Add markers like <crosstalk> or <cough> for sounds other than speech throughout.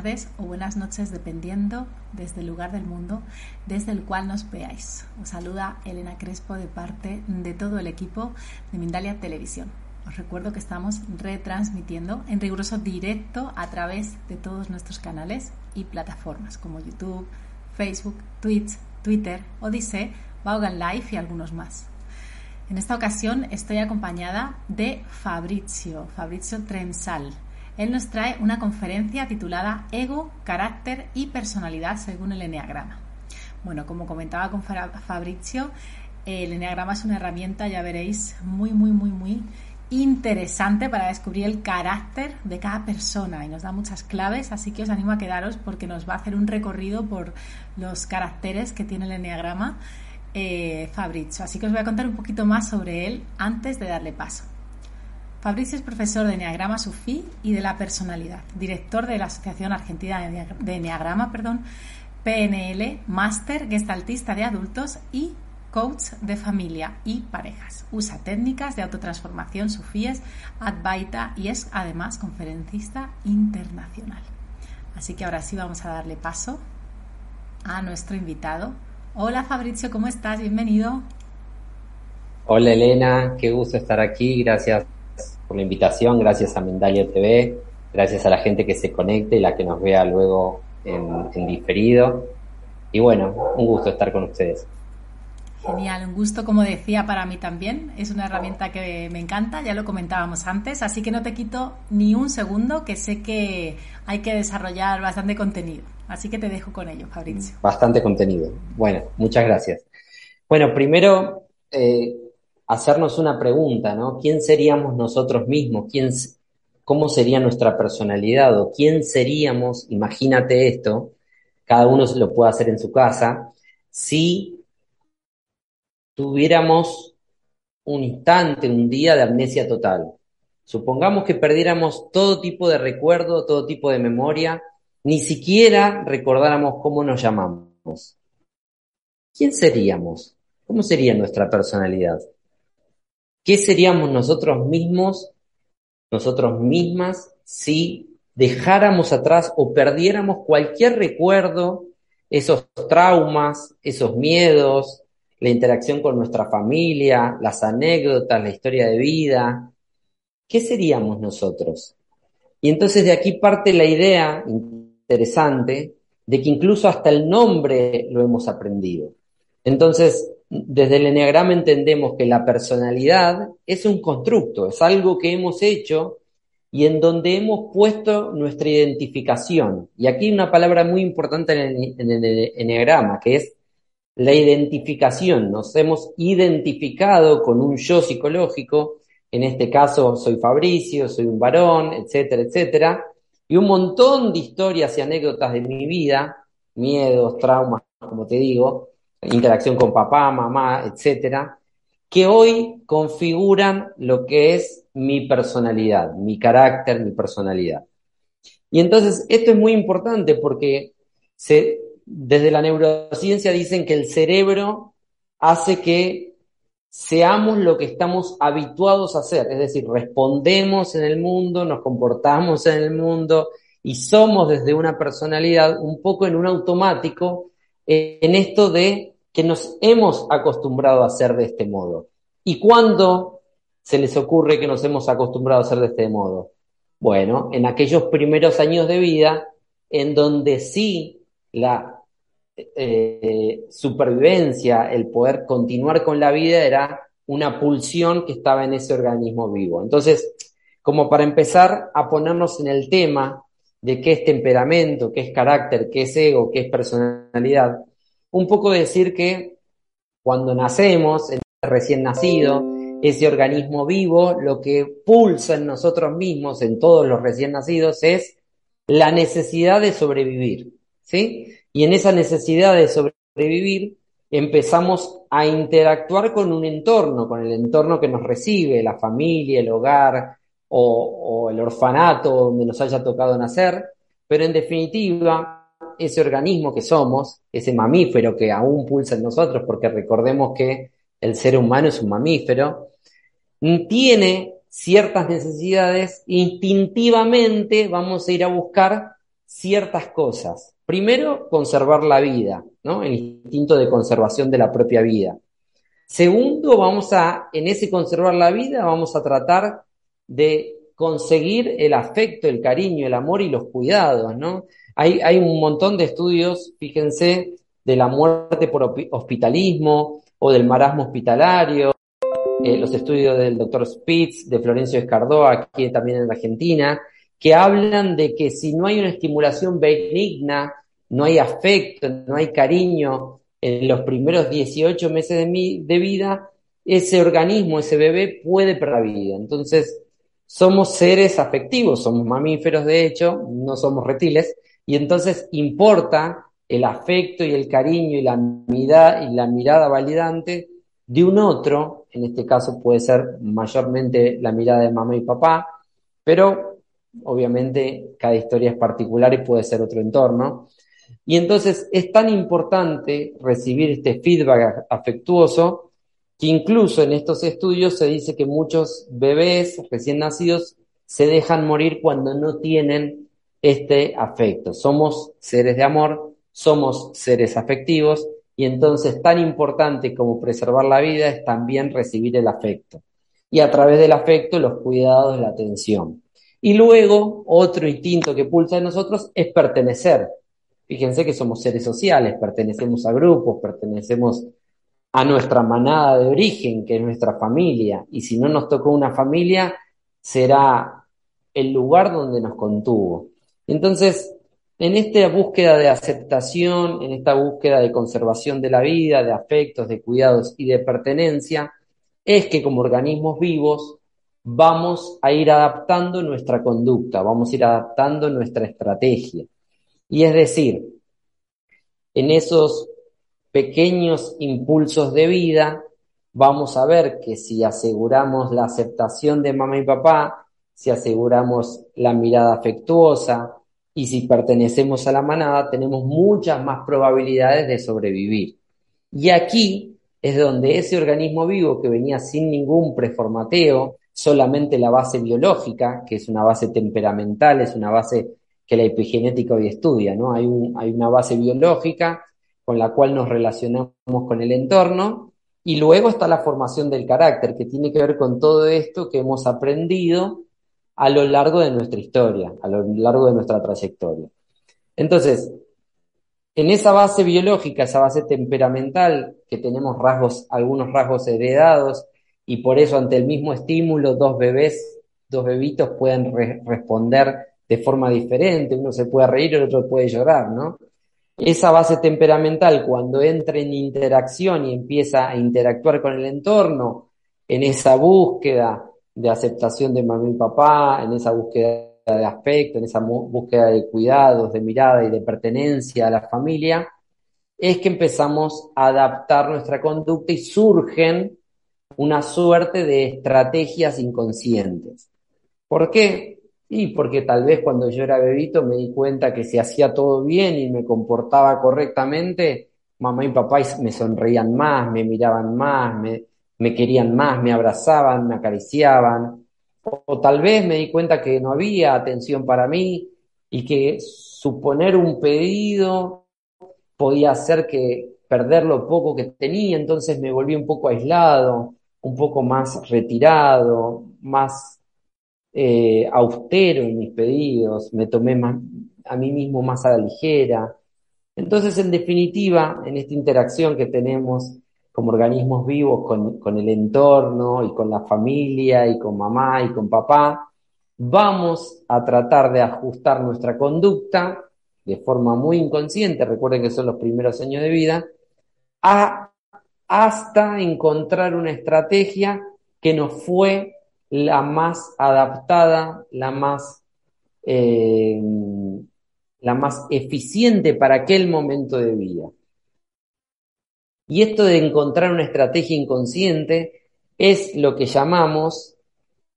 tardes o buenas noches, dependiendo desde el lugar del mundo desde el cual nos veáis. Os saluda Elena Crespo de parte de todo el equipo de Mindalia Televisión. Os recuerdo que estamos retransmitiendo en riguroso directo a través de todos nuestros canales y plataformas como YouTube, Facebook, Twitch, Twitter, Odyssey, Vaughan Live y algunos más. En esta ocasión estoy acompañada de Fabrizio, Fabrizio Trensal, él nos trae una conferencia titulada Ego, Carácter y Personalidad según el Enneagrama. Bueno, como comentaba con Fabrizio, el Enneagrama es una herramienta, ya veréis, muy, muy, muy, muy interesante para descubrir el carácter de cada persona y nos da muchas claves, así que os animo a quedaros porque nos va a hacer un recorrido por los caracteres que tiene el Enneagrama eh, Fabrizio. Así que os voy a contar un poquito más sobre él antes de darle paso. Fabricio es profesor de Enneagrama Sufí y de la personalidad, director de la Asociación Argentina de Enneagrama, perdón, PNL, máster gestaltista de adultos y coach de familia y parejas. Usa técnicas de autotransformación sufíes, Advaita y es además conferencista internacional. Así que ahora sí vamos a darle paso a nuestro invitado. Hola Fabricio, ¿cómo estás? Bienvenido. Hola Elena, qué gusto estar aquí. Gracias por la invitación, gracias a Mindalia TV, gracias a la gente que se conecte y la que nos vea luego en, diferido. Y bueno, un gusto estar con ustedes. Genial, un gusto como decía para mí también. Es una herramienta que me encanta, ya lo comentábamos antes, así que no te quito ni un segundo, que sé que hay que desarrollar bastante contenido. Así que te dejo con ello, Fabricio. Bastante contenido. Bueno, muchas gracias. Bueno, primero, eh, hacernos una pregunta, ¿no? ¿Quién seríamos nosotros mismos? ¿Quién, ¿Cómo sería nuestra personalidad? ¿O quién seríamos? Imagínate esto, cada uno lo puede hacer en su casa, si tuviéramos un instante, un día de amnesia total. Supongamos que perdiéramos todo tipo de recuerdo, todo tipo de memoria, ni siquiera recordáramos cómo nos llamamos. ¿Quién seríamos? ¿Cómo sería nuestra personalidad? ¿Qué seríamos nosotros mismos, nosotros mismas, si dejáramos atrás o perdiéramos cualquier recuerdo, esos traumas, esos miedos, la interacción con nuestra familia, las anécdotas, la historia de vida? ¿Qué seríamos nosotros? Y entonces de aquí parte la idea interesante de que incluso hasta el nombre lo hemos aprendido. Entonces, desde el Enneagrama entendemos que la personalidad es un constructo, es algo que hemos hecho y en donde hemos puesto nuestra identificación. Y aquí hay una palabra muy importante en el, Enneagrama, que es la identificación. Nos hemos identificado con un yo psicológico, en este caso soy Fabricio, soy un varón, etcétera, etcétera, y un montón de historias y anécdotas de mi vida, miedos, traumas, como te digo, interacción con papá, mamá, etcétera, que hoy configuran lo que es mi personalidad, mi carácter, mi personalidad. Y entonces esto es muy importante porque desde la neurociencia dicen que el cerebro hace que seamos lo que estamos habituados a hacer, es decir, respondemos en el mundo, nos comportamos en el mundo y somos desde una personalidad un poco en un automático en esto de que nos hemos acostumbrado a hacer de este modo. ¿Y cuándo se les ocurre que nos hemos acostumbrado a hacer de este modo? Bueno, en aquellos primeros años de vida en donde sí la eh, supervivencia, el poder continuar con la vida era una pulsión que estaba en ese organismo vivo. Entonces, como para empezar a ponernos en el tema de qué es temperamento, qué es carácter, qué es ego, qué es personalidad, un poco decir que cuando nacemos, el recién nacido, ese organismo vivo, lo que pulsa en nosotros mismos, en todos los recién nacidos, es la necesidad de sobrevivir, ¿sí? Y en esa necesidad de sobrevivir empezamos a interactuar con un entorno, con el entorno que nos recibe, la familia, el hogar o, el orfanato donde nos haya tocado nacer, pero en definitiva ese organismo que somos, ese mamífero que aún pulsa en nosotros, porque recordemos que el ser humano es un mamífero, tiene ciertas necesidades, instintivamente vamos a ir a buscar ciertas cosas. Primero, conservar la vida, ¿no? El instinto de conservación de la propia vida. Segundo, vamos a, en ese conservar la vida, vamos a tratar de conseguir el afecto, el cariño, el amor y los cuidados, ¿no? Hay, hay un montón de estudios, fíjense, de la muerte por hospitalismo o del marasmo hospitalario, eh, los estudios del doctor Spitz, de Florencio Escardó, aquí también en Argentina, que hablan de que si no hay una estimulación benigna, no hay afecto, no hay cariño en los primeros 18 meses de, de vida, ese organismo, ese bebé puede perder la vida. Entonces, somos seres afectivos, somos mamíferos de hecho, no somos reptiles, y entonces importa el afecto y el cariño y la mirada, y la mirada validante de un otro, en este caso puede ser mayormente la mirada de mamá y papá, pero obviamente cada historia es particular y puede ser otro entorno. Y entonces es tan importante recibir este feedback afectuoso que incluso en estos estudios se dice que muchos bebés recién nacidos se dejan morir cuando no tienen este afecto. Somos seres de amor, somos seres afectivos y entonces tan importante como preservar la vida es también recibir el afecto. Y a través del afecto los cuidados, la atención. Y luego, otro instinto que pulsa en nosotros es pertenecer. Fíjense que somos seres sociales, pertenecemos a grupos, pertenecemos a nuestra manada de origen, que es nuestra familia. Y si no nos tocó una familia, será el lugar donde nos contuvo. Entonces, en esta búsqueda de aceptación, en esta búsqueda de conservación de la vida, de afectos, de cuidados y de pertenencia, es que como organismos vivos vamos a ir adaptando nuestra conducta, vamos a ir adaptando nuestra estrategia. Y es decir, en esos pequeños impulsos de vida, vamos a ver que si aseguramos la aceptación de mamá y papá, si aseguramos la mirada afectuosa, y si pertenecemos a la manada tenemos muchas más probabilidades de sobrevivir. Y aquí es donde ese organismo vivo que venía sin ningún preformateo, solamente la base biológica, que es una base temperamental, es una base que la epigenética hoy estudia, ¿no? Hay, hay una base biológica con la cual nos relacionamos con el entorno y luego está la formación del carácter, que tiene que ver con todo esto que hemos aprendido a lo largo de nuestra historia, a lo largo de nuestra trayectoria. Entonces, en esa base biológica, esa base temperamental, que tenemos rasgos, algunos rasgos heredados, y por eso ante el mismo estímulo, dos bebés, dos bebitos pueden responder de forma diferente, uno se puede reír, el otro puede llorar, ¿no? Esa base temperamental, cuando entra en interacción y empieza a interactuar con el entorno, en esa búsqueda de aceptación de mamá y papá, en esa búsqueda de afecto, en esa búsqueda de cuidados, de mirada y de pertenencia a la familia, es que empezamos a adaptar nuestra conducta y surgen una suerte de estrategias inconscientes. ¿Por qué? Y porque tal vez cuando yo era bebito me di cuenta que si hacía todo bien y me comportaba correctamente, mamá y papá me sonreían más, me miraban más, me, querían más, me abrazaban, me acariciaban, o, tal vez me di cuenta que no había atención para mí y que suponer un pedido podía hacer que perder lo poco que tenía, entonces me volví un poco aislado, un poco más retirado, más eh, austero en mis pedidos, me tomé a mí mismo más a la ligera. Entonces, en definitiva, en esta interacción que tenemos como organismos vivos con, con, el entorno y con la familia y con mamá y con papá, vamos a tratar de ajustar nuestra conducta de forma muy inconsciente, recuerden que son los primeros años de vida, hasta encontrar una estrategia que nos fue la más adaptada, la más, eh, la más eficiente para aquel momento de vida. Y esto de encontrar una estrategia inconsciente es lo que llamamos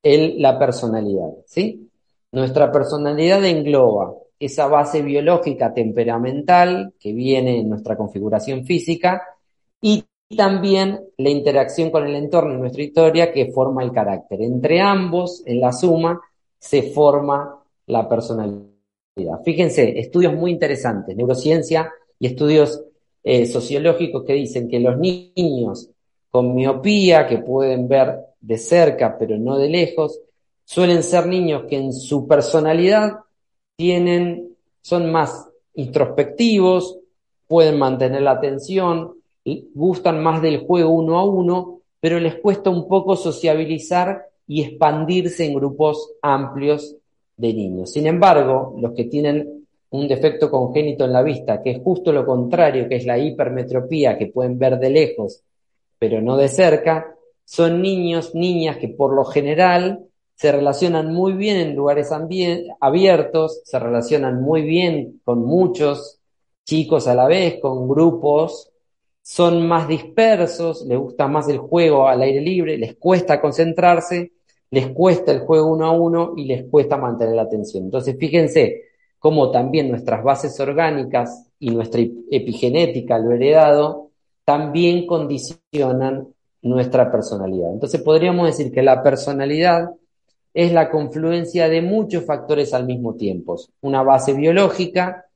la personalidad, ¿sí? Nuestra personalidad engloba esa base biológica temperamental que viene en nuestra configuración física y también la interacción con el entorno en nuestra historia que forma el carácter. Entre ambos, en la suma, se forma la personalidad. Fíjense, estudios muy interesantes, neurociencia y estudios eh, sociológicos que dicen que los niños con miopía, que pueden ver de cerca pero no de lejos, suelen ser niños que en su personalidad tienen, son más introspectivos, pueden mantener la atención, gustan más del juego uno a uno, pero les cuesta un poco sociabilizar y expandirse en grupos amplios de niños. Sin embargo, los que tienen un defecto congénito en la vista, que es justo lo contrario, que es la hipermetropía, que pueden ver de lejos, pero no de cerca, son niños, niñas que por lo general se relacionan muy bien en lugares abiertos, se relacionan muy bien con muchos chicos a la vez, con grupos, son más dispersos, les gusta más el juego al aire libre, les cuesta concentrarse, les cuesta el juego uno a uno y les cuesta mantener la atención. Entonces, fíjense cómo también nuestras bases orgánicas y nuestra epigenética, lo heredado, también condicionan nuestra personalidad. Entonces, podríamos decir que la personalidad es la confluencia de muchos factores al mismo tiempo. Una base biológica,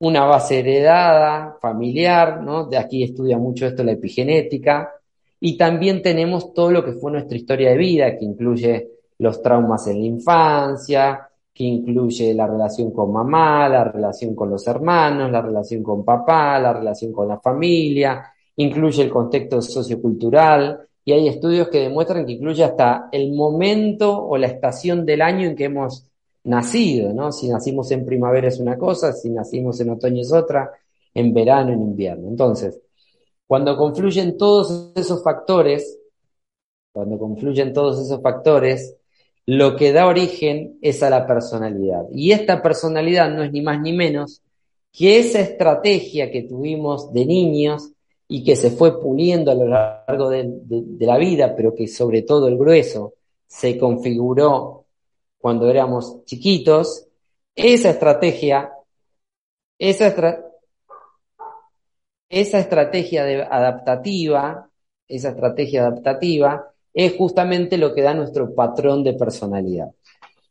una base heredada, familiar, ¿no? De aquí estudia mucho esto la epigenética, y también tenemos todo lo que fue nuestra historia de vida, que incluye los traumas en la infancia, que incluye la relación con mamá, la relación con los hermanos, la relación con papá, la relación con la familia, incluye el contexto sociocultural, y hay estudios que demuestran que incluye hasta el momento o la estación del año en que hemos nacido, ¿no? Si nacimos en primavera es una cosa, si nacimos en otoño es otra, en verano, en invierno. Entonces, cuando confluyen todos esos factores, cuando confluyen todos esos factores, lo que da origen es a la personalidad. Y esta personalidad no es ni más ni menos que esa estrategia que tuvimos de niños y que se fue puliendo a lo largo de, la vida, pero que sobre todo el grueso se configuró cuando éramos chiquitos, esa estrategia, esa, esa estrategia de adaptativa, esa estrategia adaptativa es justamente lo que da nuestro patrón de personalidad.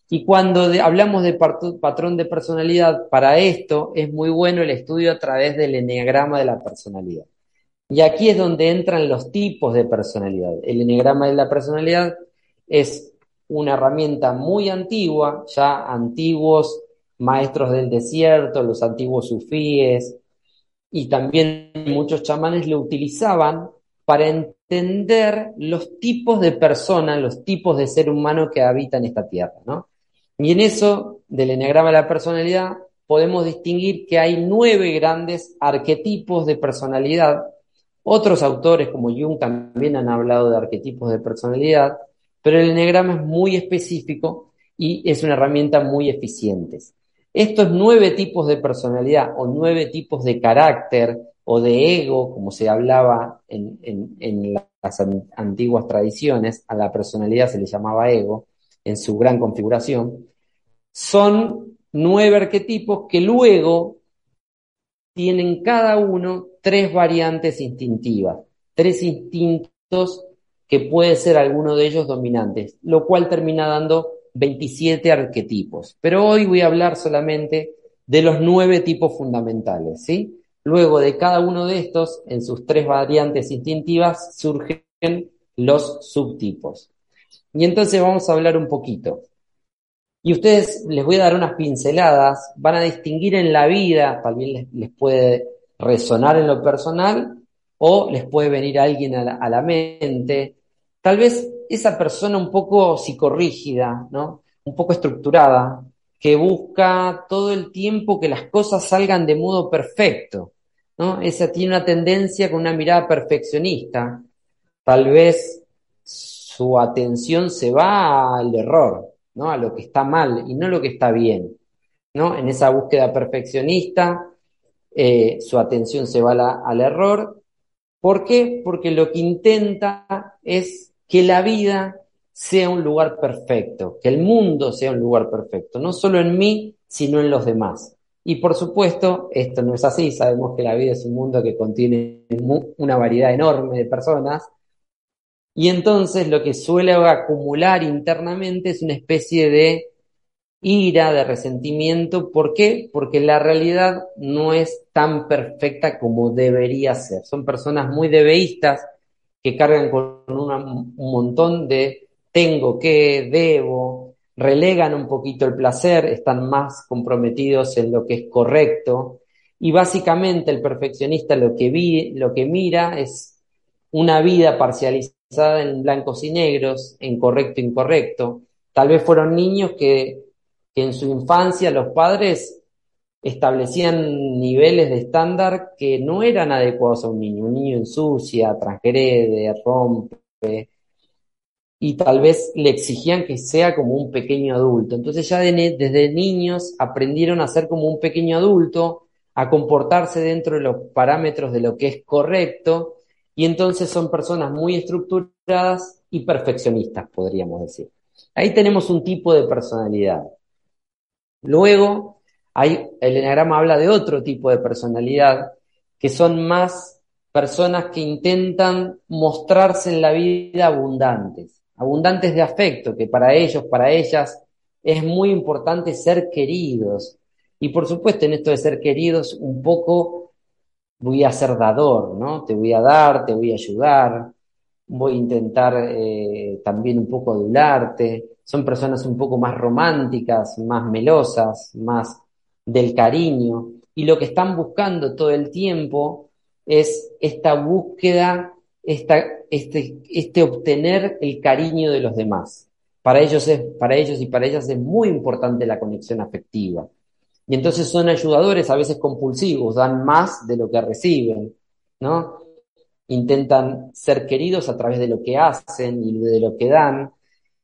Y cuando hablamos de patrón de personalidad, para esto es muy bueno el estudio a través del eneagrama de la personalidad. Y aquí es donde entran los tipos de personalidad. El eneagrama de la personalidad es una herramienta muy antigua, ya antiguos maestros del desierto, los antiguos sufíes y también muchos chamanes lo utilizaban para entender los tipos de personas, los tipos de ser humano que habitan esta tierra, ¿no? Y en eso, del enneagrama de la personalidad, podemos distinguir que hay nueve grandes arquetipos de personalidad. Otros autores, como Jung, también han hablado de arquetipos de personalidad, pero el enneagrama es muy específico y es una herramienta muy eficiente. Estos nueve tipos de personalidad o nueve tipos de carácter o de ego, como se hablaba en, las antiguas tradiciones, a la personalidad se le llamaba ego en su gran configuración, son nueve arquetipos que luego tienen cada uno tres variantes instintivas, tres instintos que puede ser alguno de ellos dominantes, lo cual termina dando 27 arquetipos. Pero hoy voy a hablar solamente de los nueve tipos fundamentales, ¿sí? Luego de cada uno de estos, en sus tres variantes instintivas, surgen los subtipos. Y entonces vamos a hablar un poquito. Y ustedes les voy a dar unas pinceladas, van a distinguir en la vida, también les, les puede resonar en lo personal o les puede venir alguien a la, a la mente. Tal vez esa persona un poco psicorrígida, ¿no? un poco estructurada, que busca todo el tiempo que las cosas salgan de modo perfecto, ¿no? Esa tiene una tendencia con una mirada perfeccionista. Tal vez su atención se va al error, ¿no? A lo que está mal y no lo que está bien, ¿no? En esa búsqueda perfeccionista, eh, su atención se va al error. ¿Por qué? Porque lo que intenta es que la vida sea un lugar perfecto, que el mundo sea un lugar perfecto, no solo en mí, sino en los demás. Y por supuesto, esto no es así, sabemos que la vida es un mundo que contiene una variedad enorme de personas, y entonces lo que suele acumular internamente es una especie de ira, de resentimiento. ¿Por qué? Porque la realidad no es tan perfecta como debería ser. Son personas muy debeístas que cargan con un montón de tengo que, debo, relegan un poquito el placer, están más comprometidos en lo que es correcto. Y básicamente el perfeccionista lo que, lo que mira es una vida parcializada en blancos y negros, en correcto e incorrecto. Tal vez fueron niños que en su infancia los padres establecían niveles de estándar que no eran adecuados a un niño. Un niño ensucia, transgrede, rompe, y tal vez le exigían que sea como un pequeño adulto. Entonces ya desde niños aprendieron a ser como un pequeño adulto, a comportarse dentro de los parámetros de lo que es correcto, y entonces son personas muy estructuradas y perfeccionistas, podríamos decir. Ahí tenemos un tipo de personalidad. Luego, hay, el enagrama habla de otro tipo de personalidad, que son más personas que intentan mostrarse en la vida abundantes abundantes de afecto, que para ellos, para ellas, es muy importante ser queridos. Y por supuesto, en esto de ser queridos, un poco voy a ser dador, ¿no? Te voy a dar, te voy a ayudar, voy a intentar eh, también un poco adularte. Son personas un poco más románticas, más melosas, más del cariño. Y lo que están buscando todo el tiempo es esta búsqueda este, este obtener el cariño de los demás. Para ellos, es, para ellos y para ellas es muy importante la conexión afectiva. Y entonces son ayudadores a veces compulsivos, dan más de lo que reciben, ¿no? Intentan ser queridos a través de lo que hacen y de lo que dan.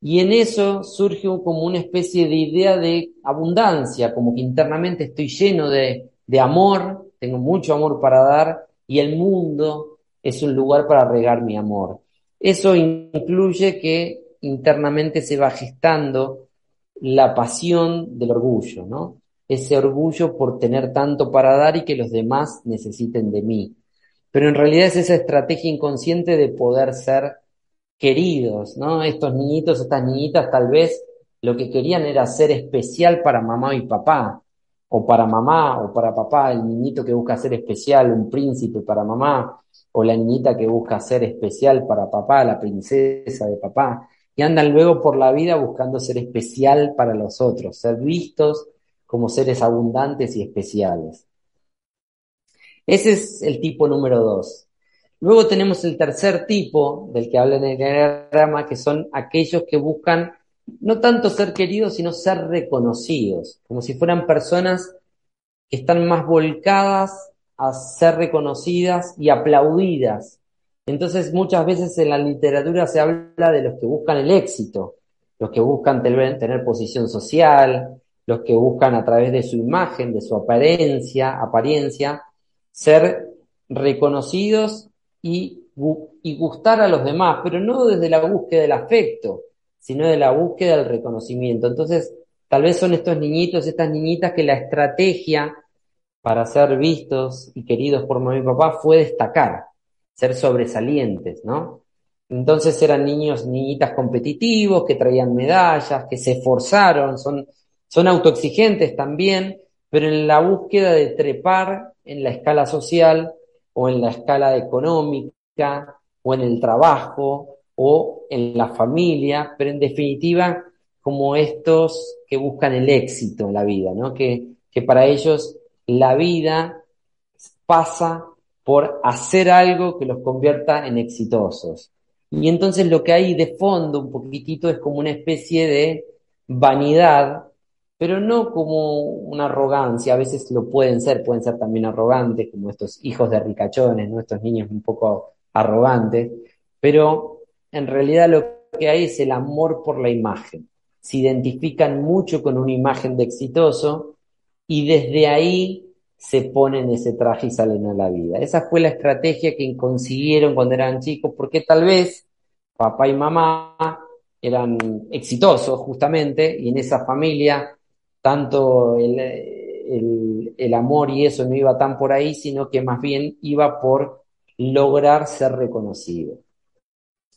Y en eso surge como una especie de idea de abundancia, como que internamente estoy lleno de, amor, tengo mucho amor para dar y el mundo es un lugar para regar mi amor. Eso incluye que internamente se va gestando la pasión del orgullo, ¿no? Ese orgullo por tener tanto para dar y que los demás necesiten de mí. Pero en realidad es esa estrategia inconsciente de poder ser queridos, ¿no? Estos niñitos, estas niñitas tal vez lo que querían era ser especial para mamá y papá, o para mamá o para papá, el niñito que busca ser especial, un príncipe para mamá, o la niñita que busca ser especial para papá, la princesa de papá, y andan luego por la vida buscando ser especial para los otros, ser vistos como seres abundantes y especiales. Ese es el tipo número dos. Luego tenemos el tercer tipo del que habla en el diagrama, que son aquellos que buscan no tanto ser queridos, sino ser reconocidos, como si fueran personas que están más volcadas a ser reconocidas y aplaudidas. Entonces muchas veces en la literatura se habla de los que buscan el éxito, los que buscan tener, posición social, los que buscan a través de su imagen, de su apariencia, apariencia, ser reconocidos y, gustar a los demás, pero no desde la búsqueda del afecto, sino de la búsqueda del reconocimiento. Entonces, tal vez son estos niñitos, estas niñitas que la estrategia para ser vistos y queridos por mamá y papá fue destacar, ser sobresalientes, ¿no? Entonces eran niños, niñitas competitivos, que traían medallas, que se esforzaron, son, son autoexigentes también, pero en la búsqueda de trepar en la escala social o en la escala económica o en el trabajo o en la familia, pero en definitiva como estos que buscan el éxito en la vida, ¿no? Que, que para ellos la vida pasa por hacer algo que los convierta en exitosos. Y entonces lo que hay de fondo un poquitito es como una especie de vanidad, pero no como una arrogancia, a veces lo pueden ser, pueden ser también arrogantes, como estos hijos de ricachones, estos niños un poco arrogantes, pero en realidad lo que hay es el amor por la imagen. Se identifican mucho con una imagen de exitoso y desde ahí se ponen ese traje y salen a la vida. Esa fue la estrategia que consiguieron cuando eran chicos, porque tal vez papá y mamá eran exitosos justamente y en esa familia tanto el, el, amor y eso no iba tan por ahí, sino que más bien iba por lograr ser reconocido.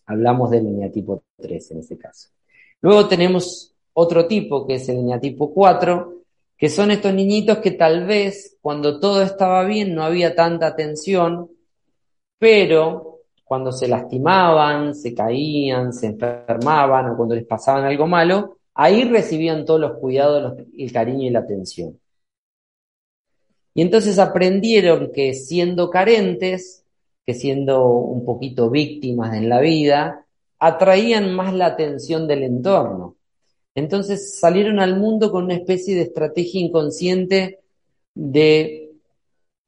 Hablamos del eneatipo 3 en ese caso. Luego tenemos otro tipo, que es el eneatipo 4, que son estos niñitos que tal vez cuando todo estaba bien no había tanta atención, pero cuando se lastimaban, se caían, se enfermaban o cuando les pasaban algo malo, ahí recibían todos los cuidados, el cariño y la atención. Y entonces aprendieron que siendo carentes, que siendo un poquito víctimas en la vida, atraían más la atención del entorno. Entonces salieron al mundo con una especie de estrategia inconsciente de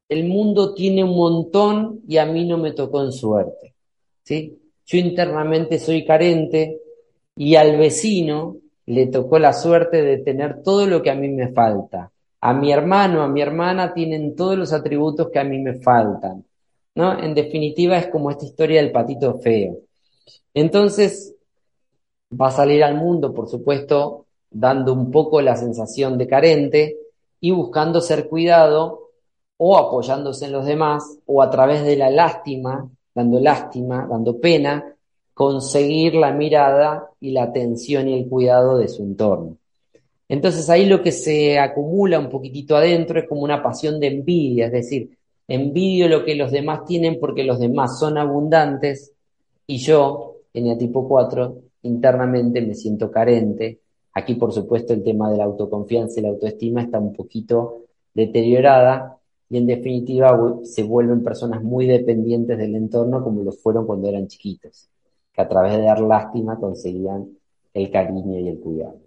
el mundo tiene un montón y a mí no me tocó en suerte. ¿sí? Yo internamente soy carente y al vecino le tocó la suerte de tener todo lo que a mí me falta. A mi hermano, a mi hermana tienen todos los atributos que a mí me faltan. ¿no? En definitiva es como esta historia del patito feo. Entonces, va a salir al mundo, por supuesto, dando un poco la sensación de carente y buscando ser cuidado o apoyándose en los demás o a través de la lástima, dando lástima, dando pena, conseguir la mirada y la atención y el cuidado de su entorno. Entonces ahí lo que se acumula un poquitito adentro es como una pasión de envidia, es decir, envidio lo que los demás tienen porque los demás son abundantes y yo, en el tipo 4, internamente me siento carente. Aquí, por supuesto, el tema de la autoconfianza y la autoestima está un poquito deteriorada y en definitiva se vuelven personas muy dependientes del entorno como lo fueron cuando eran chiquitos, que a través de dar lástima conseguían el cariño y el cuidado.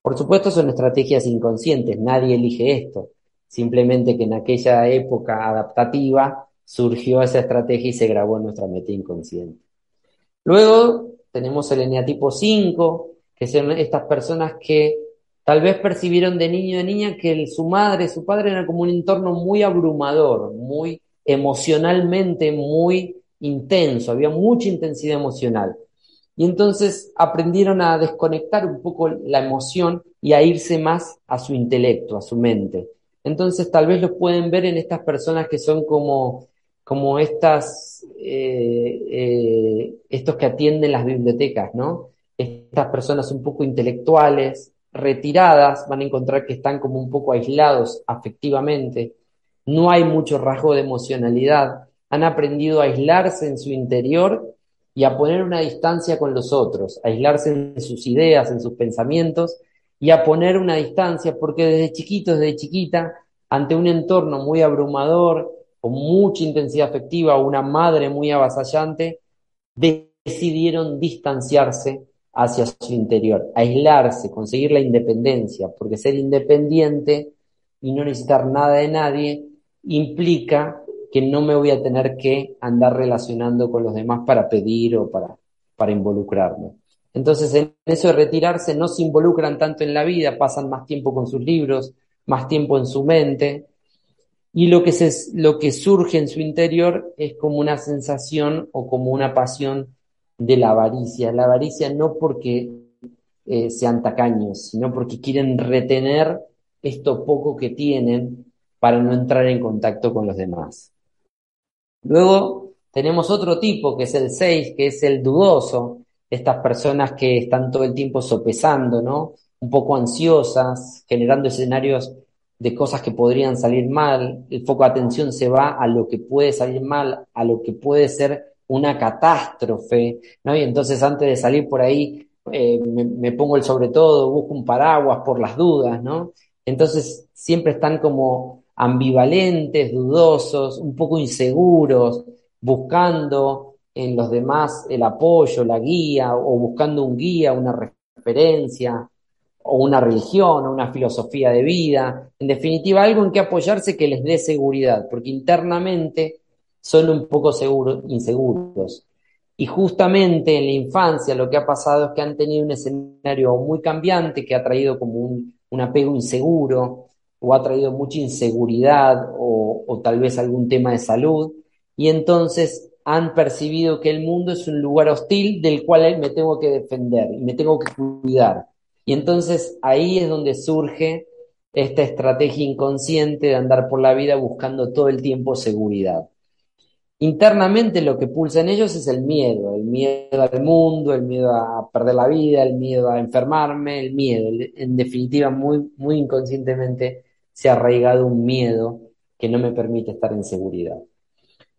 Por supuesto son estrategias inconscientes, nadie elige esto, simplemente que en aquella época adaptativa surgió esa estrategia y se grabó en nuestra mente inconsciente. Luego tenemos el eneatipo 5, que son estas personas que tal vez percibieron de niño de niña que su madre, su padre era como un entorno muy abrumador, muy emocionalmente muy intenso, había mucha intensidad emocional. Y entonces aprendieron a desconectar un poco la emoción y a irse más a su intelecto, a su mente. Entonces tal vez lo pueden ver en estas personas que son como como estas, eh, eh, estos que atienden las bibliotecas, ¿no? Estas personas un poco intelectuales, retiradas, van a encontrar que están como un poco aislados afectivamente, no hay mucho rasgo de emocionalidad, han aprendido a aislarse en su interior y a poner una distancia con los otros, a aislarse en sus ideas, en sus pensamientos y a poner una distancia porque desde chiquitos, desde chiquita, ante un entorno muy abrumador, con mucha intensidad afectiva una madre muy avasallante, decidieron distanciarse hacia su interior, aislarse, conseguir la independencia, porque ser independiente y no necesitar nada de nadie implica que no me voy a tener que andar relacionando con los demás para pedir o para, para involucrarme. Entonces, en eso de retirarse, no se involucran tanto en la vida, pasan más tiempo con sus libros, más tiempo en su mente, y lo que, lo que surge en su interior es como una sensación o como una pasión de la avaricia. La avaricia no porque eh, sean tacaños, sino porque quieren retener esto poco que tienen para no entrar en contacto con los demás. Luego tenemos otro tipo, que es el 6, que es el dudoso, estas personas que están todo el tiempo sopesando, ¿no? Un poco ansiosas, generando escenarios de cosas que podrían salir mal, el foco de atención se va a lo que puede salir mal, a lo que puede ser una catástrofe, ¿no? Y entonces antes de salir por ahí eh, me, pongo el sobre todo, busco un paraguas por las dudas, ¿no? Entonces siempre están como ambivalentes, dudosos, un poco inseguros, buscando en los demás el apoyo, la guía, o buscando un guía, una referencia, o una religión, o una filosofía de vida, en definitiva algo en que apoyarse que les dé seguridad, porque internamente son un poco inseguros. Y justamente en la infancia lo que ha pasado es que han tenido un escenario muy cambiante que ha traído como un, apego inseguro o ha traído mucha inseguridad o, tal vez algún tema de salud y entonces han percibido que el mundo es un lugar hostil del cual me tengo que defender y me tengo que cuidar. Y entonces ahí es donde surge esta estrategia inconsciente de andar por la vida buscando todo el tiempo seguridad. Internamente lo que pulsa en ellos es el miedo, el miedo al mundo, el miedo a perder la vida, el miedo a enfermarme, el miedo. En definitiva, muy, muy inconscientemente se ha arraigado un miedo que no me permite estar en seguridad.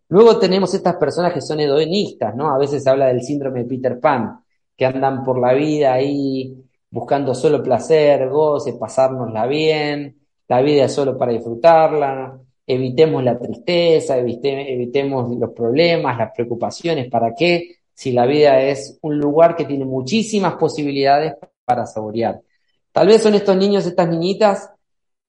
Luego tenemos estas personas que son hedonistas, ¿no? A veces se habla del síndrome de Peter Pan, que andan por la vida ahí buscando solo placer, goce, pasárnosla bien, la vida es solo para disfrutarla, evitemos la tristeza, evitemos los problemas, las preocupaciones, ¿para qué? Si la vida es un lugar que tiene muchísimas posibilidades para saborear. Tal vez son estos niños, estas niñitas,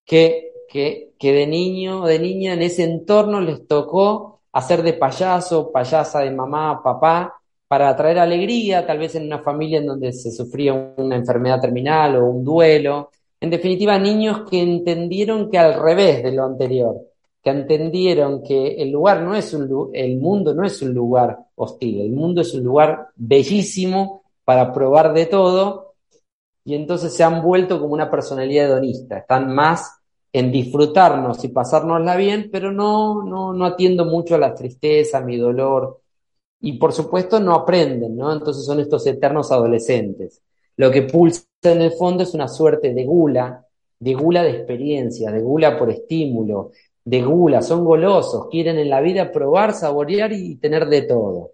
que, que, que de niño, de niña, en ese entorno les tocó hacer de payaso, payasa de mamá, papá, para traer alegría, tal vez en una familia en donde se sufría una enfermedad terminal o un duelo. En definitiva, niños que entendieron que al revés de lo anterior, que entendieron que el lugar no es un, el mundo no es un lugar hostil, el mundo es un lugar bellísimo para probar de todo y entonces se han vuelto como una personalidad hedonista, están más en disfrutarnos y pasárnosla bien, pero no, no, no atiendo mucho a la tristeza, a mi dolor y por supuesto no aprenden, ¿no? Entonces son estos eternos adolescentes. Lo que pulsa en el fondo es una suerte de gula, de gula de experiencia, de gula por estímulo, de gula, son golosos, quieren en la vida probar, saborear y tener de todo.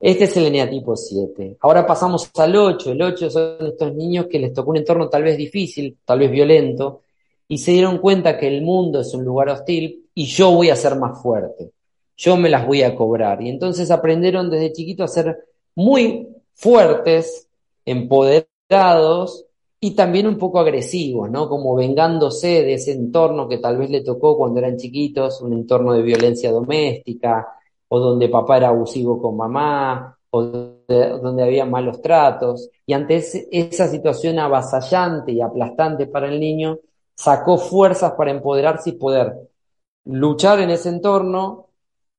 Este es el eneatipo 7. Ahora pasamos al 8. El 8 son estos niños que les tocó un entorno tal vez difícil, tal vez violento, y se dieron cuenta que el mundo es un lugar hostil y yo voy a ser más fuerte. Yo me las voy a cobrar. Y entonces aprendieron desde chiquito a ser muy fuertes, empoderados y también un poco agresivos, ¿no? Como vengándose de ese entorno que tal vez le tocó cuando eran chiquitos, un entorno de violencia doméstica, o donde papá era abusivo con mamá, o donde había malos tratos. Y ante esa situación avasallante y aplastante para el niño, sacó fuerzas para empoderarse y poder luchar en ese entorno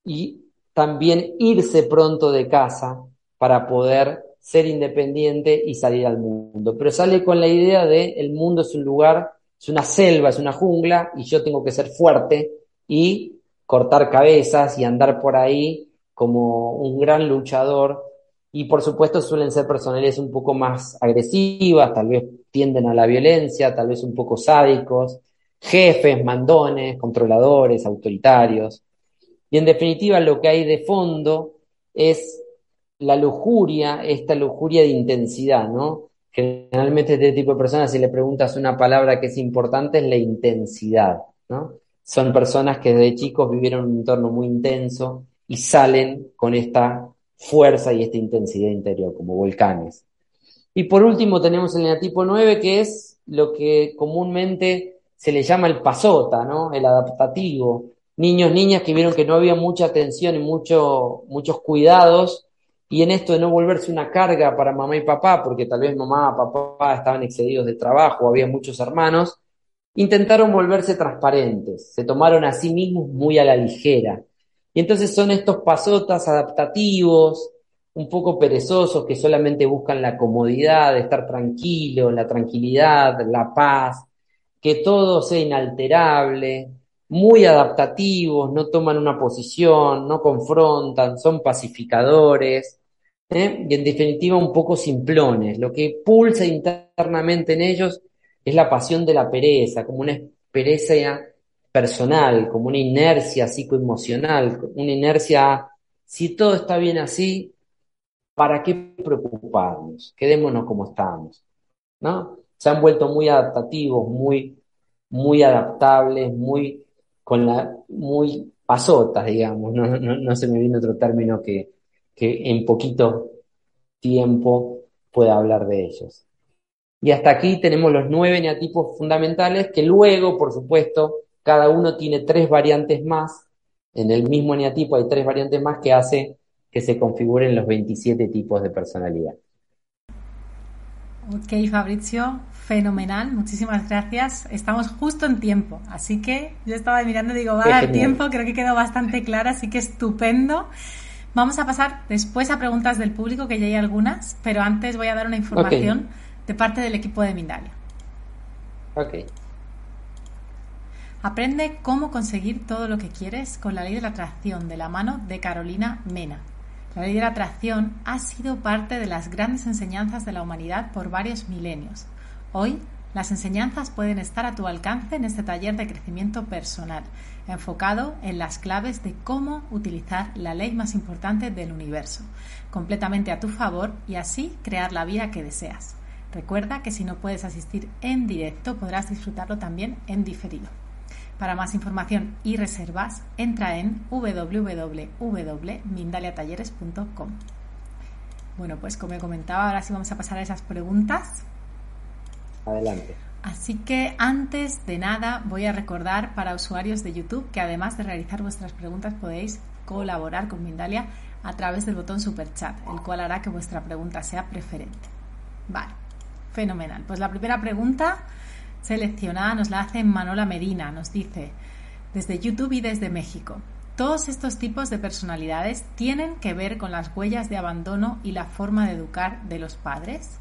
y también irse pronto de casa para poder ser independiente y salir al mundo. Pero sale con la idea de el mundo es un lugar, es una selva, es una jungla y yo tengo que ser fuerte y cortar cabezas y andar por ahí como un gran luchador. Y por supuesto suelen ser personalidades un poco más agresivas, tal vez tienden a la violencia, tal vez un poco sádicos, jefes, mandones, controladores, autoritarios. Y en definitiva lo que hay de fondo es la lujuria, esta lujuria de intensidad, ¿no? Generalmente este tipo de personas, si le preguntas una palabra que es importante, es la intensidad, ¿no? Son personas que desde chicos vivieron un entorno muy intenso y salen con esta fuerza y esta intensidad interior, como volcanes. Y por último tenemos el tipo 9, que es lo que comúnmente se le llama el pasota, ¿no? El adaptativo. Niños, niñas que vieron que no había mucha atención y mucho, muchos cuidados y en esto de no volverse una carga para mamá y papá, porque tal vez mamá, papá estaban excedidos de trabajo, había muchos hermanos, intentaron volverse transparentes, se tomaron a sí mismos muy a la ligera. Y entonces son estos pasotas adaptativos, un poco perezosos, que solamente buscan la comodidad de estar tranquilo, la tranquilidad, la paz, que todo sea inalterable, muy adaptativos, no toman una posición, no confrontan, son pacificadores, ¿eh? y en definitiva un poco simplones. Lo que pulsa internamente en ellos es la pasión de la pereza, como una pereza personal, como una inercia psicoemocional, una inercia, si todo está bien así, ¿para qué preocuparnos? Quedémonos como estamos, ¿no? Se han vuelto muy adaptativos, muy, muy adaptables, muy, con la, muy pasotas, digamos, no, no, no se me viene otro término que, que en poquito tiempo pueda hablar de ellos. Y hasta aquí tenemos los nueve eneatipos fundamentales que luego, por supuesto, cada uno tiene tres variantes más. En el mismo eneatipo hay tres variantes más que hace que se configuren los 27 tipos de personalidad. Ok, Fabrizio, fenomenal, muchísimas gracias. Estamos justo en tiempo, así que yo estaba mirando y digo, va a dar tiempo, creo que quedó bastante clara, así que estupendo. Vamos a pasar después a preguntas del público, que ya hay algunas, pero antes voy a dar una información de parte del equipo de Mindalia. Ok. Aprende cómo conseguir todo lo que quieres con la ley de la atracción de la mano de Carolina Mena. La ley de la atracción ha sido parte de las grandes enseñanzas de la humanidad por varios milenios. Hoy, las enseñanzas pueden estar a tu alcance en este taller de crecimiento personal, enfocado en las claves de cómo utilizar la ley más importante del universo, completamente a tu favor y así crear la vida que deseas. Recuerda que si no puedes asistir en directo, podrás disfrutarlo también en diferido. Para más información y reservas, entra en www.mindaliatalleres.com. Bueno, pues como he comentado, ahora sí vamos a pasar a esas preguntas. Adelante. Así que antes de nada voy a recordar para usuarios de YouTube que además de realizar vuestras preguntas podéis colaborar con Mindalia a través del botón Super Chat, el cual hará que vuestra pregunta sea preferente. Vale, fenomenal. Pues la primera pregunta seleccionada nos la hace Manola Medina. Nos dice, desde YouTube y desde México, ¿todos estos tipos de personalidades tienen que ver con las huellas de abandono y la forma de educar de los padres?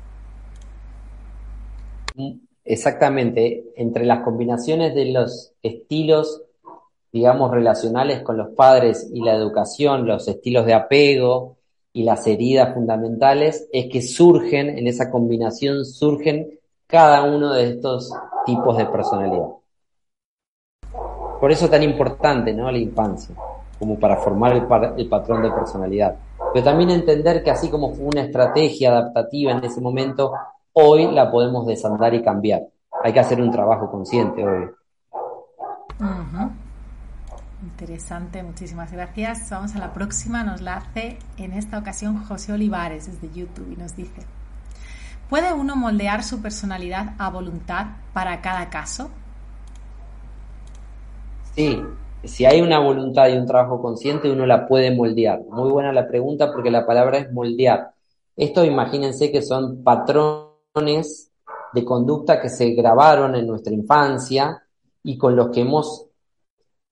Exactamente, entre las combinaciones de los estilos, digamos, relacionales con los padres y la educación, los estilos de apego y las heridas fundamentales, es que surgen, en esa combinación surgen cada uno de estos tipos de personalidad. Por eso es tan importante ¿no? la infancia, como para formar el, patrón de personalidad. Pero también entender que así como fue una estrategia adaptativa en ese momento, hoy la podemos desandar y cambiar. Hay que hacer un trabajo consciente hoy. Interesante, muchísimas gracias. Vamos a la próxima, nos la hace en esta ocasión José Olivares desde YouTube y nos dice, ¿Puede uno moldear su personalidad a voluntad para cada caso? Sí, si hay una voluntad y un trabajo consciente, uno la puede moldear. Muy buena la pregunta porque la palabra es moldear. Esto imagínense que son patrones de conducta que se grabaron en nuestra infancia y con los que hemos,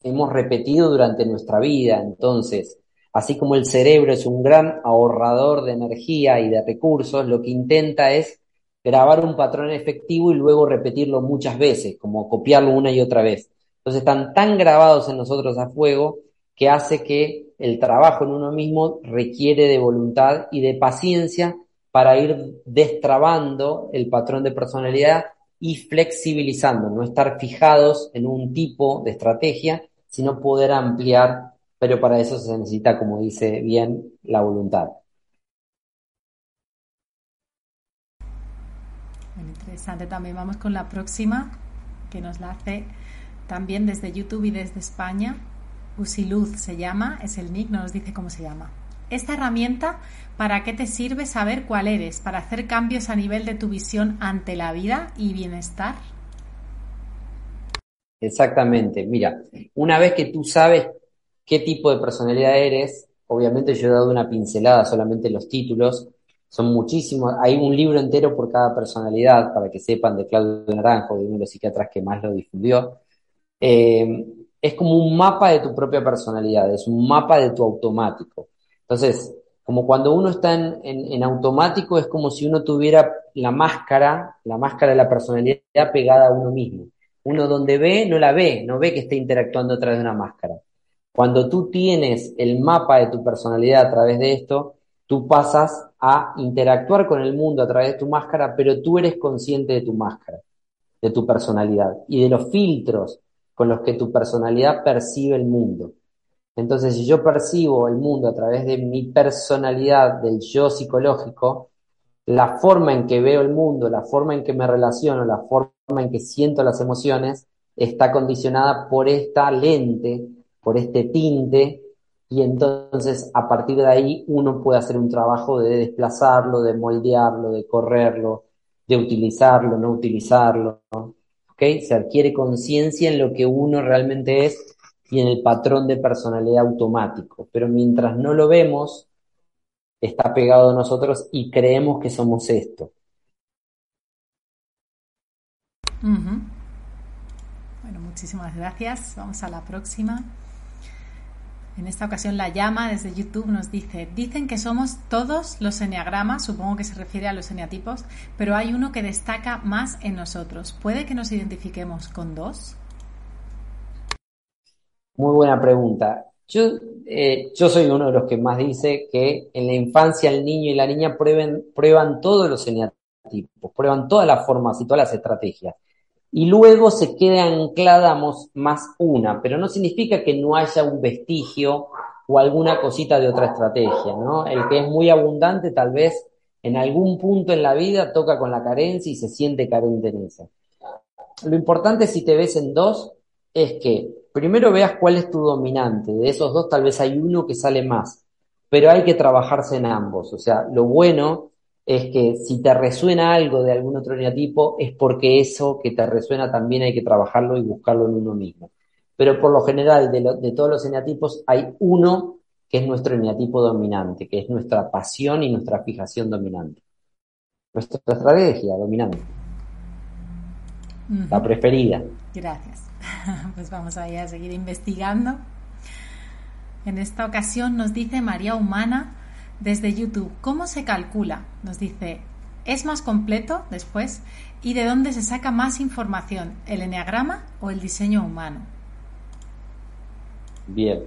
hemos repetido durante nuestra vida. Entonces, Así como el cerebro es un gran ahorrador de energía y de recursos, lo que intenta es grabar un patrón efectivo y luego repetirlo muchas veces, como copiarlo una y otra vez. Entonces están tan grabados en nosotros a fuego que hace que el trabajo en uno mismo requiere de voluntad y de paciencia para ir destrabando el patrón de personalidad y flexibilizando, no estar fijados en un tipo de estrategia, sino poder ampliar pero para eso se necesita, como dice bien, la voluntad. Interesante. También vamos con la próxima, que nos la hace también desde YouTube y desde España. Usiluz se llama, es el nick, no nos dice cómo se llama. Esta herramienta, ¿para qué te sirve saber cuál eres? ¿Para hacer cambios a nivel de tu visión ante la vida y bienestar? Exactamente. Mira, una vez que tú sabes qué tipo de personalidad eres. Obviamente yo he dado una pincelada solamente los títulos, son muchísimos, hay un libro entero por cada personalidad, para que sepan, de Claudio Naranjo, de uno de los psiquiatras que más lo difundió. Eh, es como un mapa de tu propia personalidad, es un mapa de tu automático. Entonces, como cuando uno está en, en, automático, es como si uno tuviera la máscara, la máscara de la personalidad pegada a uno mismo. Uno donde ve, no la ve, no ve que está interactuando a través de una máscara. Cuando tú tienes el mapa de tu personalidad a través de esto, tú pasas a interactuar con el mundo a través de tu máscara, pero tú eres consciente de tu máscara, de tu personalidad y de los filtros con los que tu personalidad percibe el mundo. Entonces, si yo percibo el mundo a través de mi personalidad, del yo psicológico, la forma en que veo el mundo, la forma en que me relaciono, la forma en que siento las emociones, está condicionada por esta lente por este tinte y entonces a partir de ahí uno puede hacer un trabajo de desplazarlo, de moldearlo, de correrlo, de utilizarlo, no utilizarlo, Se adquiere conciencia en lo que uno realmente es y en el patrón de personalidad automático, pero mientras no lo vemos, está pegado a nosotros y creemos que somos esto. Bueno, muchísimas gracias. Vamos a la próxima. En esta ocasión la llama desde YouTube nos dice, dicen que somos todos los eneagramas, supongo que se refiere a los eneatipos, pero hay uno que destaca más en nosotros. ¿Puede que nos identifiquemos con dos? Muy buena pregunta. Yo, eh, yo soy uno de los que más dice que en la infancia el niño y la niña prueben, prueban todos los eneatipos, prueban todas las formas y todas las estrategias y luego se queda anclada más una, pero no significa que no haya un vestigio o alguna cosita de otra estrategia, ¿no? El que es muy abundante tal vez en algún punto en la vida toca con la carencia y se siente carente en esa. Lo importante si te ves en dos es que primero veas cuál es tu dominante, de esos dos tal vez hay uno que sale más, pero hay que trabajarse en ambos, o sea, lo bueno es que si te resuena algo de algún otro eneatipo, es porque eso que te resuena también hay que trabajarlo y buscarlo en uno mismo. Pero por lo general, de, todos los eneatipos, hay uno que es nuestro eneatipo dominante, que es nuestra pasión y nuestra fijación dominante. Nuestra estrategia dominante. La preferida. Gracias. <laughs> Pues vamos a seguir investigando. En esta ocasión nos dice María Humana desde YouTube. ¿Cómo se calcula? Nos dice, ¿es más completo después? ¿Y de dónde se saca más información? ¿El enneagrama o el diseño humano? Bien.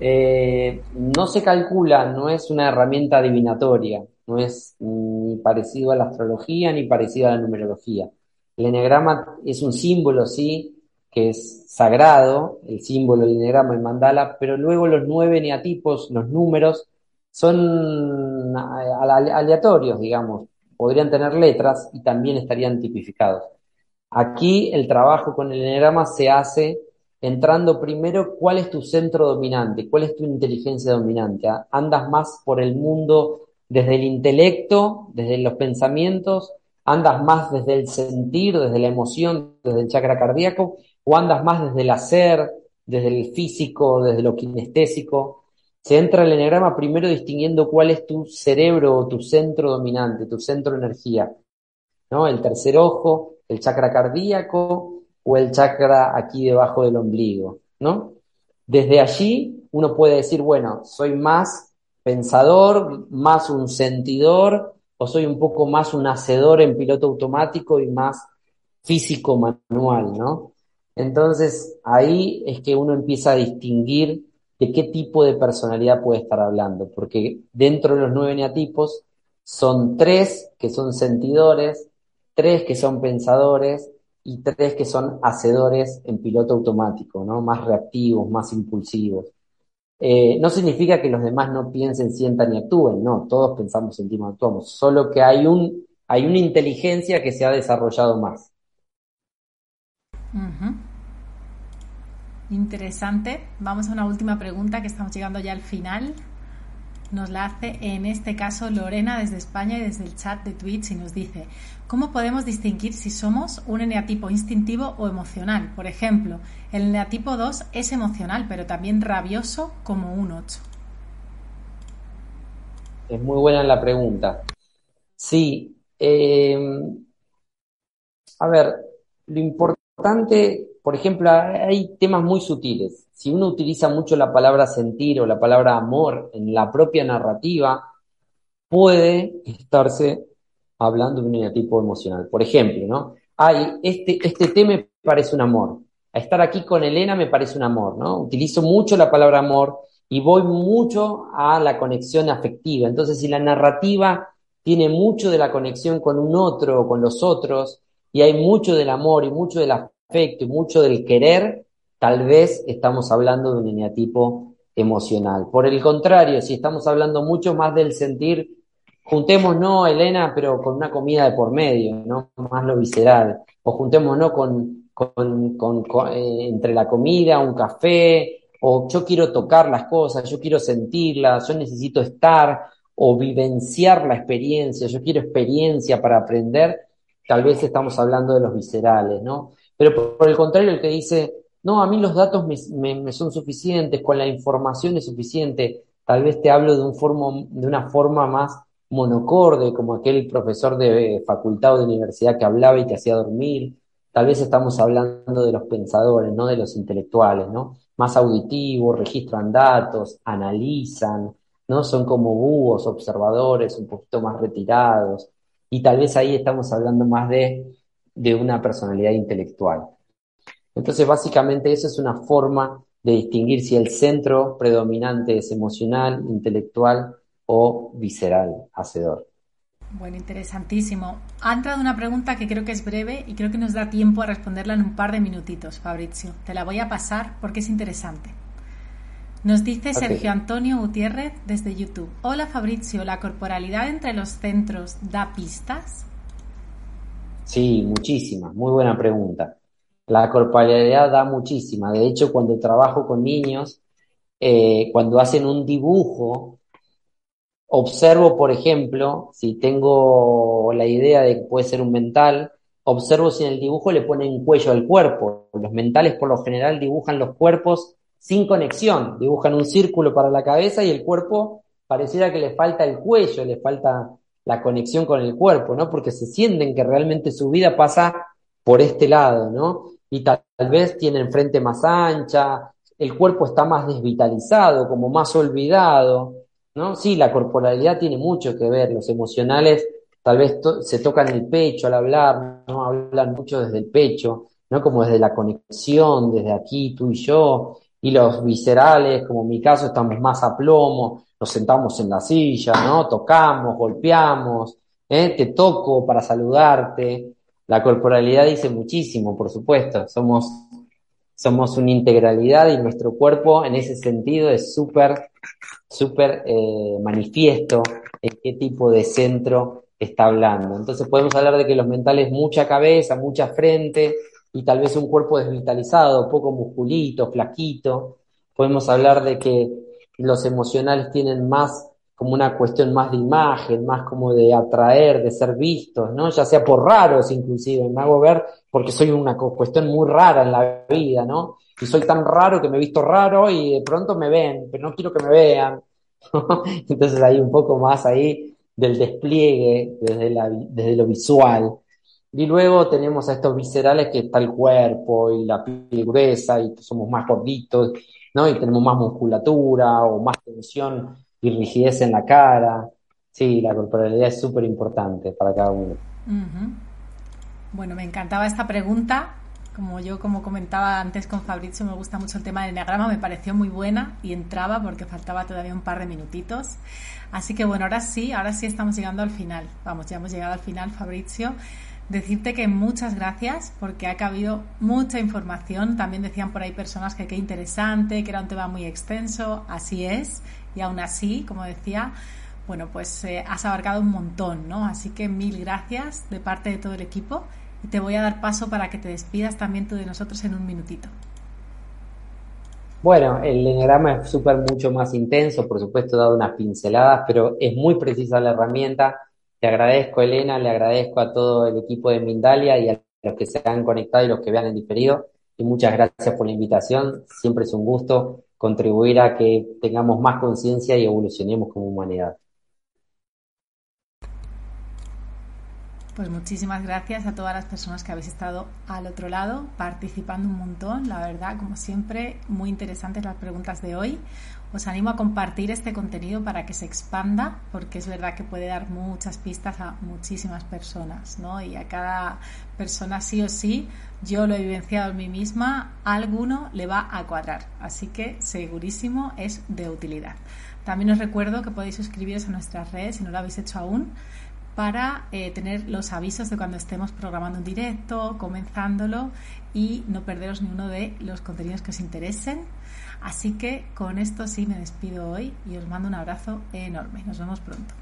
Eh, no se calcula, no es una herramienta adivinatoria, no es ni parecido a la astrología ni parecido a la numerología. El enneagrama es un símbolo, sí, que es sagrado, el símbolo, el enneagrama, el mandala, pero luego los nueve eneatipos, los números, son aleatorios, digamos, podrían tener letras y también estarían tipificados. Aquí el trabajo con el enegrama se hace entrando primero cuál es tu centro dominante, cuál es tu inteligencia dominante. ¿ah? ¿Andas más por el mundo desde el intelecto, desde los pensamientos? ¿Andas más desde el sentir, desde la emoción, desde el chakra cardíaco? ¿O andas más desde el hacer, desde el físico, desde lo kinestésico? Se entra el enegrama primero distinguiendo cuál es tu cerebro o tu centro dominante, tu centro de energía. ¿no? El tercer ojo, el chakra cardíaco o el chakra aquí debajo del ombligo. ¿no? Desde allí uno puede decir, bueno, soy más pensador, más un sentidor, o soy un poco más un hacedor en piloto automático y más físico manual, ¿no? Entonces ahí es que uno empieza a distinguir de qué tipo de personalidad puede estar hablando, porque dentro de los nueve neatipos son tres que son sentidores, tres que son pensadores y tres que son hacedores en piloto automático, ¿no? Más reactivos, más impulsivos. Eh, no significa que los demás no piensen, sientan y actúen, no, todos pensamos, sentimos, actuamos, solo que hay un, hay una inteligencia que se ha desarrollado más. Interesante. Vamos a una última pregunta que estamos llegando ya al final. Nos la hace en este caso Lorena desde España y desde el chat de Twitch y nos dice, ¿cómo podemos distinguir si somos un eneatipo instintivo o emocional? Por ejemplo, el eneatipo 2 es emocional, pero también rabioso como un 8. Es muy buena la pregunta. Sí. Eh, a ver, lo importante por ejemplo, hay temas muy sutiles. Si uno utiliza mucho la palabra sentir o la palabra amor en la propia narrativa, puede estarse hablando de un tipo emocional. Por ejemplo, ¿no? Este, este tema me parece un amor. Estar aquí con Elena me parece un amor, ¿no? Utilizo mucho la palabra amor y voy mucho a la conexión afectiva. Entonces, si la narrativa tiene mucho de la conexión con un otro o con los otros, y hay mucho del amor y mucho de y mucho del querer, tal vez estamos hablando de un eneatipo emocional. Por el contrario, si estamos hablando mucho más del sentir, juntémonos, Elena, pero con una comida de por medio, ¿no? Más lo visceral. O juntémonos con, con, con, eh, entre la comida, un café, o yo quiero tocar las cosas, yo quiero sentirlas, yo necesito estar, o vivenciar la experiencia, yo quiero experiencia para aprender, tal vez estamos hablando de los viscerales, ¿no? Pero por, el contrario, el que dice, no, a mí los datos me, son suficientes, con la información es suficiente, tal vez te hablo de, un de una forma más monocorde, como aquel profesor de facultad o de universidad que hablaba y te hacía dormir, tal vez estamos hablando de los pensadores, no de los intelectuales, ¿no? Más auditivos, registran datos, analizan, ¿no? Son como búhos, observadores, un poquito más retirados, y tal vez ahí estamos hablando más de, de una personalidad intelectual. Entonces, básicamente, eso es una forma de distinguir si el centro predominante es emocional, intelectual o visceral, hacedor. Bueno, interesantísimo. Ha entrado una pregunta que creo que es breve y creo que nos da tiempo a responderla en un par de minutitos, Fabrizio. Te la voy a pasar porque es interesante. Nos dice Sergio Antonio Gutiérrez desde YouTube. Hola Fabrizio, ¿la corporalidad entre los centros da pistas? Sí, muchísimas. Muy buena pregunta. La corporalidad da muchísima. De hecho, cuando trabajo con niños, eh, cuando hacen un dibujo, observo, por ejemplo, si tengo la idea de que puede ser un mental, observo si en el dibujo le ponen cuello al cuerpo. Los mentales por lo general dibujan los cuerpos sin conexión, dibujan un círculo para la cabeza y el cuerpo pareciera que le falta el cuello, le falta la conexión con el cuerpo, ¿no? Porque se sienten que realmente su vida pasa por este lado, ¿no? Y tal, vez tienen frente más ancha, el cuerpo está más desvitalizado, como más olvidado, ¿no? Sí, la corporalidad tiene mucho que ver, los emocionales tal vez se tocan el pecho al hablar, ¿no? Hablan mucho desde el pecho, ¿no? Como desde la conexión, desde aquí, tú y yo, y los viscerales, como en mi caso, estamos más a plomo, nos sentamos en la silla, ¿no? Tocamos, golpeamos, ¿eh? te toco para saludarte. La corporalidad dice muchísimo, por supuesto. Somos, somos una integralidad y nuestro cuerpo en ese sentido es súper, súper eh, manifiesto en qué tipo de centro está hablando. Entonces podemos hablar de que los mentales mucha cabeza, mucha frente, y tal vez un cuerpo desvitalizado, poco musculito, flaquito. Podemos hablar de que los emocionales tienen más como una cuestión más de imagen, más como de atraer, de ser vistos, ¿no? Ya sea por raros inclusive, me hago ver porque soy una cuestión muy rara en la vida, ¿no? Y soy tan raro que me he visto raro y de pronto me ven, pero no quiero que me vean. <laughs> Entonces hay un poco más ahí del despliegue desde, desde lo visual. Y luego tenemos a estos viscerales que está el cuerpo y la piel gruesa y somos más gorditos, ¿no? Y tenemos más musculatura o más tensión y rigidez en la cara. Sí, la corporalidad es súper importante para cada uno. Bueno, me encantaba esta pregunta. Como yo, como comentaba antes con Fabrizio, me gusta mucho el tema del enneagrama, me pareció muy buena y entraba porque faltaba todavía un par de minutitos. Así que bueno, ahora sí, ahora sí estamos llegando al final. Vamos, ya hemos llegado al final, Fabrizio decirte que muchas gracias porque ha cabido mucha información. También decían por ahí personas que qué interesante, que era un tema muy extenso. Así es. Y aún así, como decía, bueno, pues eh, has abarcado un montón, ¿no? Así que mil gracias de parte de todo el equipo. Y te voy a dar paso para que te despidas también tú de nosotros en un minutito. Bueno, el enneagrama es súper mucho más intenso, por supuesto, dado unas pinceladas, pero es muy precisa la herramienta te agradezco, Elena, le agradezco a todo el equipo de Mindalia y a los que se han conectado y los que vean en diferido. Y muchas gracias por la invitación. Siempre es un gusto contribuir a que tengamos más conciencia y evolucionemos como humanidad. Pues muchísimas gracias a todas las personas que habéis estado al otro lado, participando un montón, la verdad, como siempre, muy interesantes las preguntas de hoy. Os animo a compartir este contenido para que se expanda, porque es verdad que puede dar muchas pistas a muchísimas personas, ¿no? Y a cada persona sí o sí, yo lo he vivenciado en mí misma, a alguno le va a cuadrar. Así que segurísimo es de utilidad. También os recuerdo que podéis suscribiros a nuestras redes si no lo habéis hecho aún para eh, tener los avisos de cuando estemos programando un directo, comenzándolo y no perderos ni uno de los contenidos que os interesen Así que con esto sí me despido hoy y os mando un abrazo enorme. Nos vemos pronto.